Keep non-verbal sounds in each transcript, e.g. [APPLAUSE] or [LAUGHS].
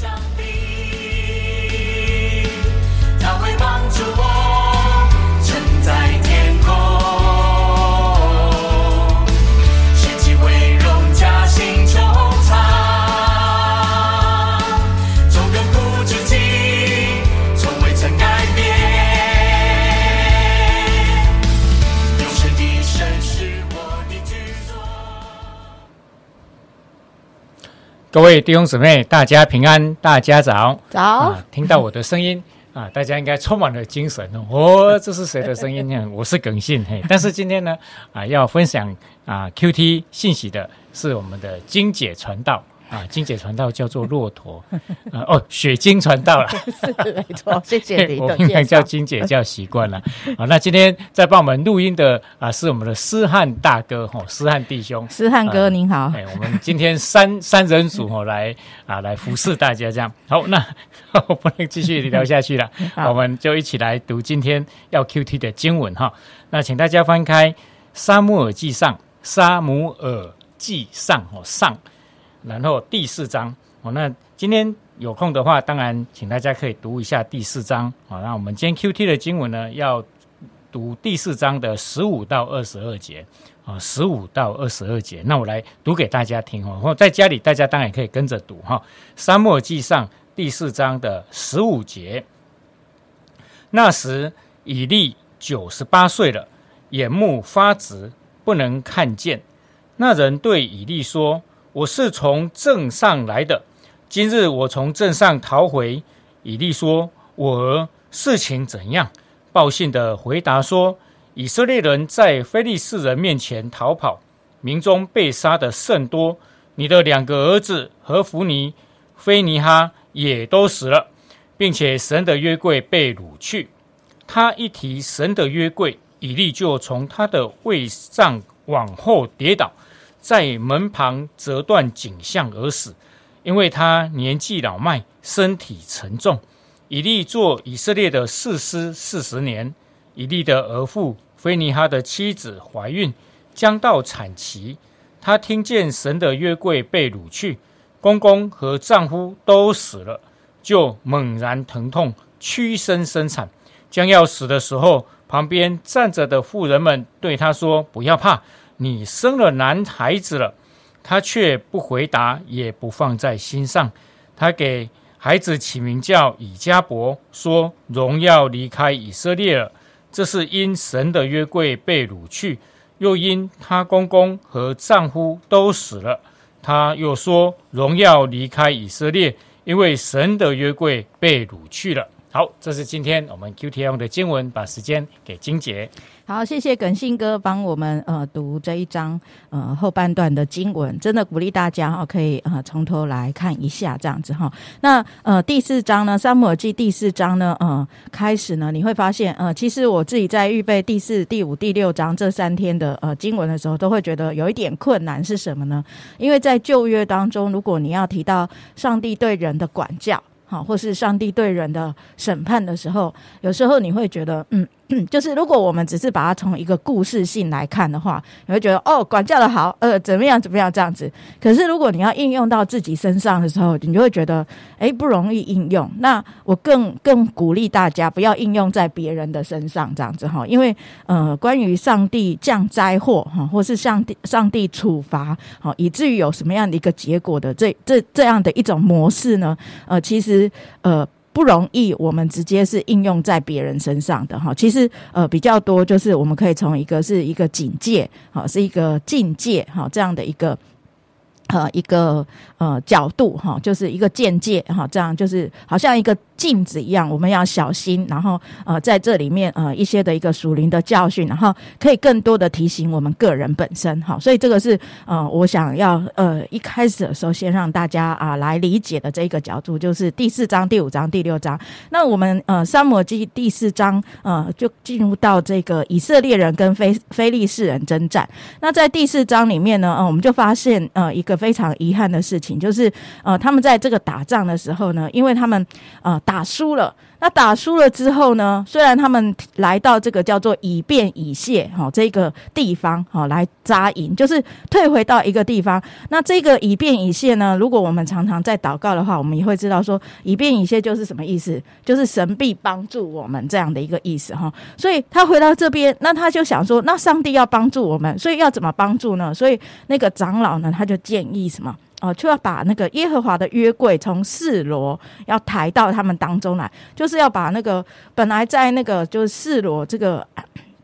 上帝，各位弟兄姊妹，大家平安，大家早。早，啊，听到我的声音 [LAUGHS] 啊，大家应该充满了精神哦。哦，这是谁的声音呢？[LAUGHS] 我是耿信嘿。但是今天呢，啊，要分享啊 QT 信息的是我们的金姐传道啊，金姐传道叫做骆驼啊，哦，雪晶传道了。[LAUGHS] 是没错，谢谢你我的平常叫。金姐叫习惯了。好，[LAUGHS] 那今天在帮我们录音的啊，是我们的思汉大哥吼，思汉弟兄。思汉哥您好，哎，我们今天三 [LAUGHS] 三人组哦，来啊来服侍大家这样。好，那我不能继续聊下去了，我们就一起来读今天要 QT 的经文哈。那请大家翻开《沙漠耳记上》，《沙姆耳记上》哦上，然后第四章哦。那今天有空的话，当然请大家可以读一下第四章啊。那我们今天 QT 的经文呢，要读第四章的十五到二十二节。啊，十五到二十二节，那我来读给大家听哦。或在家里，大家当然也可以跟着读哈。《沙漠记上》第四章的十五节，那时以利九十八岁了，眼目发直，不能看见。那人对以利说：“我是从镇上来的，今日我从镇上逃回。”以利说：“我儿，事情怎样？”报信的回答说：“以色列人在非利士人面前逃跑，民中被杀的甚多。你的两个儿子和弗尼、菲尼哈也都死了，并且神的约柜被掳去。他一提神的约柜，以利就从他的位上往后跌倒，在门旁折断颈项而死，因为他年纪老迈，身体沉重。以利做以色列的士师四十年。以利的儿妇菲尼哈的妻子怀孕，将到产期。她听见神的约柜被掳去，公公和丈夫都死了，就猛然疼痛，屈身生产。将要死的时候，旁边站着的妇人们对她说：“不要怕，你生了男孩子了。”她却不回答，也不放在心上。她给孩子起名叫以加伯，说：“荣耀离开以色列了。”这是因神的约柜被掳去，又因她公公和丈夫都死了。他又说：“荣耀离开以色列，因为神的约柜被掳去了。”好，这是今天我们 QTM 的经文，把时间给金姐。好，谢谢耿信哥帮我们呃读这一章呃后半段的经文，真的鼓励大家哈、可以呃从头来看一下这样子哈。那呃第四章呢，《沙漠耳记》第四章呢，呃开始呢，你会发现呃，其实我自己在预备第四、第五、第六章这三天的呃经文的时候，都会觉得有一点困难是什么呢？因为在旧约当中，如果你要提到上帝对人的管教。好，或是上帝对人的审判的时候，有时候你会觉得，嗯，[CLEARS THROAT] 就是如果我们只是把它从一个故事性来看的话，你会觉得哦，管教的好，呃，怎么样怎么样这样子。可是如果你要应用到自己身上的时候，你就会觉得，哎，不容易应用。那我更更鼓励大家不要应用在别人的身上这样子哈，因为呃，关于上帝降灾祸哈，或是上帝上帝处罚好，以至于有什么样的一个结果的这这这样的一种模式呢？呃，其实呃。不容易，我们直接是应用在别人身上的哈。其实呃比较多，就是我们可以从一个是一个警戒，好是一个境界好这样的一个呃一个呃角度哈，就是一个见解哈，这样就是好像一个镜子一样，我们要小心，然后呃在这里面呃一些的一个属灵的教训，然后可以更多的提醒我们个人本身哈。所以这个是呃我想要呃一开始的时候先让大家啊、来理解的这一个角度，就是第四章、第五章、第六章。那我们呃三摩记第四章呃就进入到这个以色列人跟非非利士人征战。那在第四章里面呢，呃我们就发现呃一个非常遗憾的事情，就是呃他们在这个打仗的时候呢，因为他们呃打输了。那打输了之后呢？虽然他们来到这个叫做以便以谢哈这个地方哈来扎营，就是退回到一个地方。那这个以便以谢呢？如果我们常常在祷告的话，我们也会知道说以便以谢就是什么意思，就是神必帮助我们这样的一个意思哈。所以他回到这边，那他就想说，那上帝要帮助我们，所以要怎么帮助呢？所以那个长老呢，他就建议什么？哦，就要把那个耶和华的约柜从四罗要抬到他们当中来，就是要把那个本来在那个就是四罗这个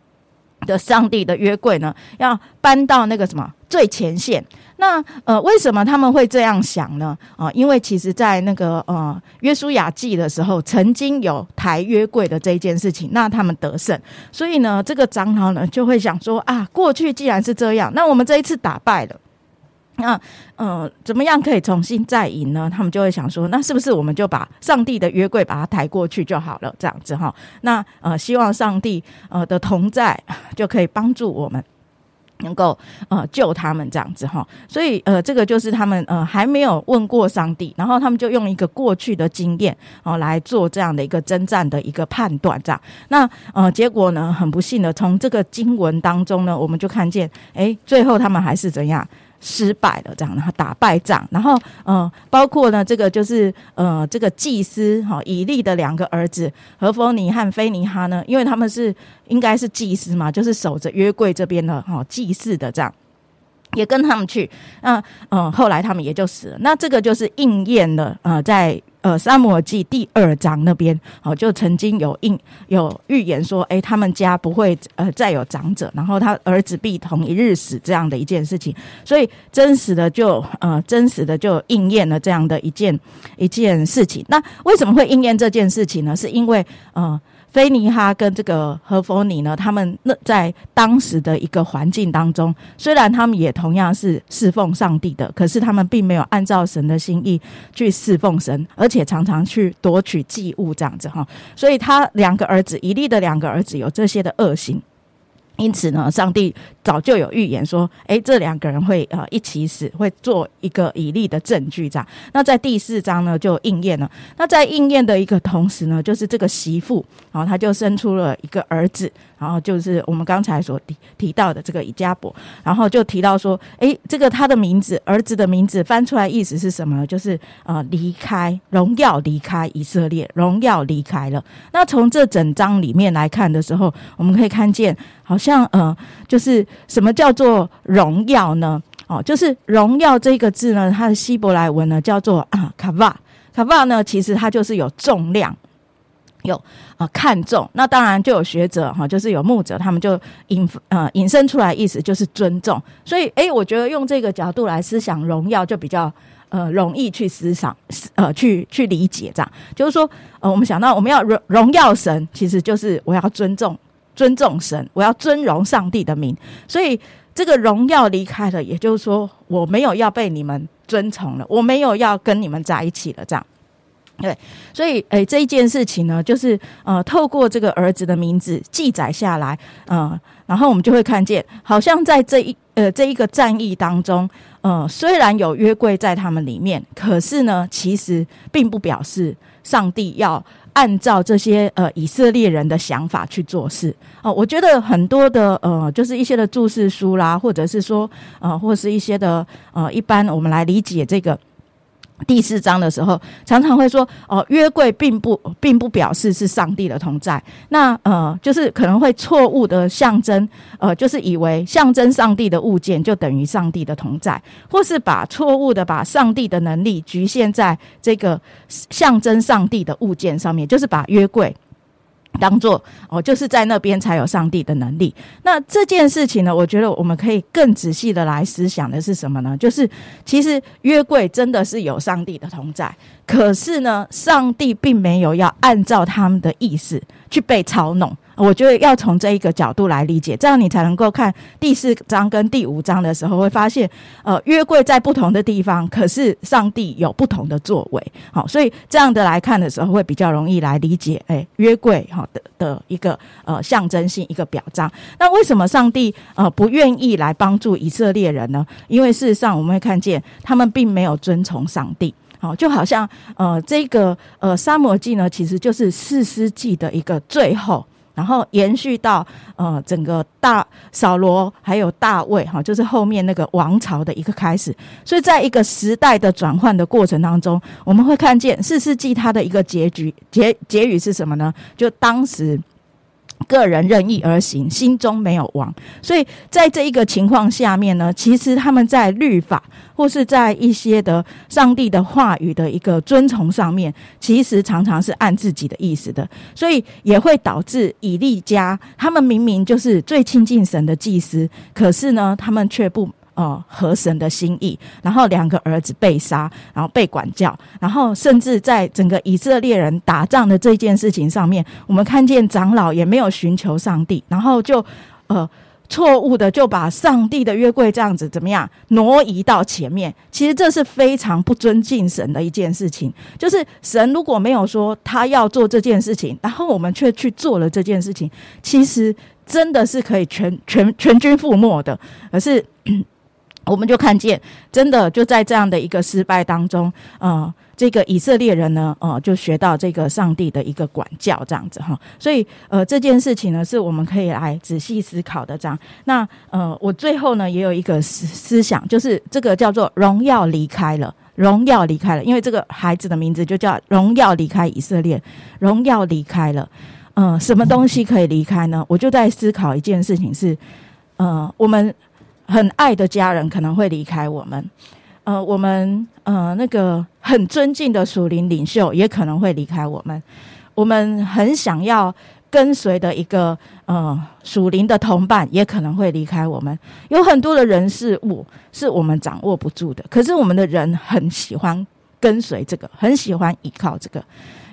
[CLEARS THROAT] 的上帝的约柜呢，要搬到那个什么最前线。那呃，为什么他们会这样想呢？啊，因为其实，在那个呃约书亚记的时候，曾经有抬约柜的这一件事情，那他们得胜，所以呢，这个长老呢就会想说啊，过去既然是这样，那我们这一次打败了。那呃，怎么样可以重新再赢呢？他们就会想说，那是不是我们就把上帝的约柜把它抬过去就好了？这样子哈，那呃，希望上帝呃的同在就可以帮助我们，能够呃救他们这样子哈。所以呃，这个就是他们呃还没有问过上帝，然后他们就用一个过去的经验哦来做这样的一个征战的一个判断，这样。那呃，结果呢，很不幸的，从这个经文当中呢，我们就看见，哎，最后他们还是怎样？失败了，这样，然后打败仗，然后，嗯，包括呢，这个就是，呃，这个祭司哈以利的两个儿子何弗尼和菲尼哈呢，因为他们是应该是祭司嘛，就是守着约柜这边的哈祭祀的这样，也跟他们去，那，嗯，后来他们也就死了，那这个就是应验了，呃，在。呃，《沙摩耳记》第二章那边，哦，就曾经有应有预言说，哎，他们家不会呃再有长者，然后他儿子必同一日死这样的一件事情，所以真实的就呃真实的就应验了这样的一件一件事情。那为什么会应验这件事情呢？是因为呃。菲尼哈跟这个何弗尼呢，他们那在当时的一个环境当中，虽然他们也同样是侍奉上帝的，可是他们并没有按照神的心意去侍奉神，而且常常去夺取祭物这样子哈。所以他两个儿子，以利的两个儿子有这些的恶行。因此呢，上帝早就有预言说，哎，这两个人会呃一起死，会做一个以利的证据这样。那在第四章呢，就应验了。那在应验的一个同时呢，就是这个媳妇，然后他就生出了一个儿子。然后就是我们刚才所提提到的这个以加伯，然后就提到说，哎，这个他的名字，儿子的名字翻出来意思是什么呢？就是呃，离开荣耀，离开以色列，荣耀离开了。那从这整章里面来看的时候，我们可以看见，好像呃，就是什么叫做荣耀呢？哦，就是荣耀这个字呢，它的希伯来文呢叫做啊卡瓦，卡瓦呢，其实它就是有重量。有啊，看重那当然就有学者哈，就是有牧者，他们就引呃引申出来意思就是尊重。所以哎，我觉得用这个角度来思想荣耀，就比较呃容易去思想呃去去理解这样。就是说呃，我们想到我们要荣荣耀神，其实就是我要尊重尊重神，我要尊荣上帝的名。所以这个荣耀离开了，也就是说我没有要被你们尊崇了，我没有要跟你们在一起了这样。对，所以诶，这一件事情呢，就是呃，透过这个儿子的名字记载下来，嗯，然后我们就会看见，好像在这一呃这一个战役当中，呃，虽然有约柜在他们里面，可是呢，其实并不表示上帝要按照这些呃以色列人的想法去做事啊。我觉得很多的呃，就是一些的注释书啦，或者是说呃，或是一些的呃，一般我们来理解这个。第四章的时候，常常会说哦，约柜并不并不表示是上帝的同在。那呃，就是可能会错误的象征，呃，就是以为象征上帝的物件就等于上帝的同在，或是把错误的把上帝的能力局限在这个象征上帝的物件上面，就是把约柜。当做哦，就是在那边才有上帝的能力。那这件事情呢，我觉得我们可以更仔细的来思想的是什么呢？就是其实约柜真的是有上帝的同在，可是呢，上帝并没有要按照他们的意思去被操弄。我觉得要从这一个角度来理解，这样你才能够看第四章跟第五章的时候，会发现，呃，约柜在不同的地方，可是上帝有不同的作为。好，所以这样的来看的时候，会比较容易来理解，哎，约柜哈的的一个呃象征性一个表彰。那为什么上帝呃不愿意来帮助以色列人呢？因为事实上我们会看见，他们并没有遵从上帝。好，就好像呃，这个呃《沙漠记》呢，其实就是四世纪的一个最后。然后延续到呃整个大扫罗还有大卫哈，就是后面那个王朝的一个开始。所以在一个时代的转换的过程当中，我们会看见四世纪它的一个结局结结语是什么呢？就当时。个人任意而行，心中没有王。所以在这一个情况下面呢，其实他们在律法或是在一些的上帝的话语的一个遵从上面，其实常常是按自己的意思的，所以也会导致以利家他们明明就是最亲近神的祭司，可是呢，他们却不。哦，合神的心意，然后两个儿子被杀，然后被管教，然后甚至在整个以色列人打仗的这件事情上面，我们看见长老也没有寻求上帝，然后就呃错误的就把上帝的约柜这样子怎么样挪移到前面。其实这是非常不尊敬神的一件事情。就是神如果没有说他要做这件事情，然后我们却去做了这件事情，其实真的是可以全全全军覆没的，而是。我们就看见，真的就在这样的一个失败当中，呃，这个以色列人呢，呃，就学到这个上帝的一个管教，这样子哈。所以，呃，这件事情呢，是我们可以来仔细思考的。这样，那呃，我最后呢，也有一个思思想，就是这个叫做荣耀离开了，荣耀离开了，因为这个孩子的名字就叫荣耀离开以色列，荣耀离开了。嗯，什么东西可以离开呢？我就在思考一件事情是，呃，我们。很爱的家人可能会离开我们，呃，我们呃那个很尊敬的属灵领袖也可能会离开我们，我们很想要跟随的一个呃属灵的同伴也可能会离开我们。有很多的人事物是我们掌握不住的，可是我们的人很喜欢跟随这个，很喜欢依靠这个。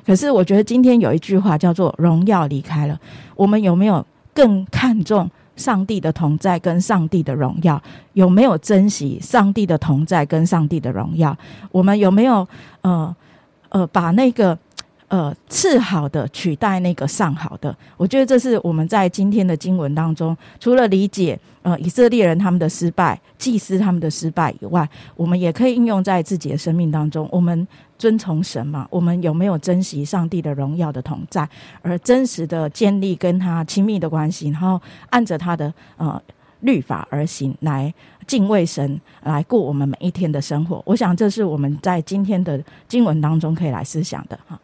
可是我觉得今天有一句话叫做“荣耀离开了”，我们有没有更看重？上帝的同在跟上帝的荣耀，有没有珍惜上帝的同在跟上帝的荣耀？我们有没有呃呃把那个呃次好的取代那个上好的？我觉得这是我们在今天的经文当中，除了理解呃以色列人他们的失败、祭司他们的失败以外，我们也可以应用在自己的生命当中。我们。遵从神嘛？我们有没有珍惜上帝的荣耀的同在，而真实的建立跟他亲密的关系，然后按着他的呃律法而行，来敬畏神，来过我们每一天的生活？我想这是我们在今天的经文当中可以来思想的哈。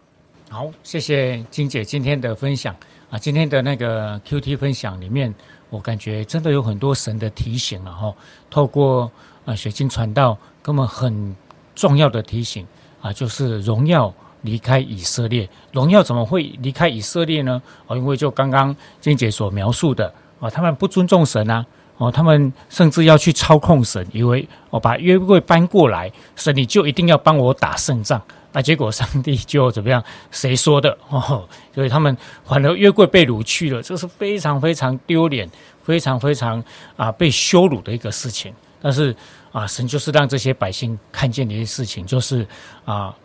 好，谢谢金姐今天的分享啊！今天的那个 Q T 分享里面，我感觉真的有很多神的提醒了哈。透过啊水晶传道，给我们很重要的提醒。啊，就是荣耀离开以色列，荣耀怎么会离开以色列呢？哦，因为就刚刚金姐所描述的，哦，他们不尊重神啊，哦，他们甚至要去操控神，以为我把约柜搬过来，神你就一定要帮我打胜仗，那结果上帝就怎么样？谁说的？哦，所以他们反而约柜被掳去了，这是非常非常丢脸、非常非常啊被羞辱的一个事情。但是。啊，神就是让这些百姓看见的一些事情，就是啊，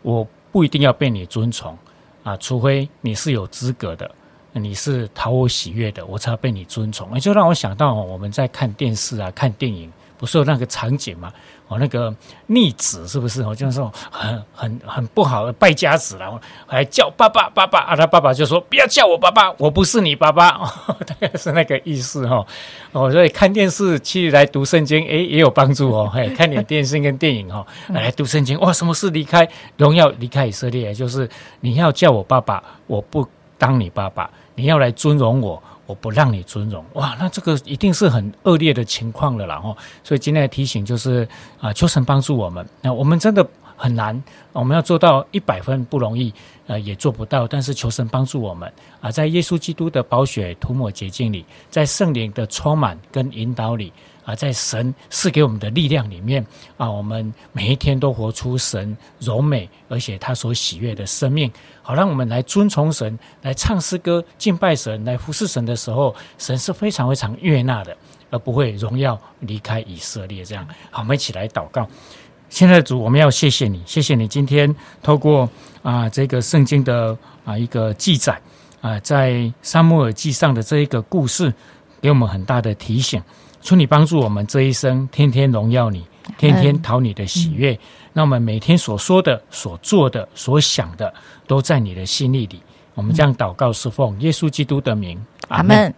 我不一定要被你尊崇啊，除非你是有资格的，你是讨我喜悦的，我才要被你尊崇。也就让我想到我们在看电视啊、看电影，不是有那个场景吗？我那个逆子是不是？我就是说很很很不好的败家子然后还叫爸爸爸爸啊，他爸爸就说不要叫我爸爸，我不是你爸爸，大概是那个意思哈。哦，所以看电视去来读圣经，诶，也有帮助哦。嘿，看点电视跟电影哈，[LAUGHS] 来读圣经哇，什么是离开荣耀，离开以色列？就是你要叫我爸爸，我不当你爸爸；你要来尊荣我。我不让你尊荣，哇，那这个一定是很恶劣的情况了啦！哦，所以今天提醒就是啊，求神帮助我们。那我们真的很难，我们要做到一百分不容易，呃，也做不到。但是求神帮助我们啊，在耶稣基督的宝血涂抹洁净里，在圣灵的充满跟引导里。啊，在神赐给我们的力量里面啊，我们每一天都活出神柔美而且他所喜悦的生命，好让我们来尊崇神，来唱诗歌敬拜神，来服侍神的时候，神是非常非常悦纳的，而不会荣耀离开以色列。这样，好，我们一起来祷告。现在主，我们要谢谢你，谢谢你今天透过啊这个圣经的啊一个记载啊，在沙漠耳记上的这一个故事，给我们很大的提醒。求你帮助我们这一生，天天荣耀你，天天讨你的喜悦。那我们每天所说的、所做的、所想的，都在你的心意里。我们这样祷告，是奉耶稣基督的名，阿门。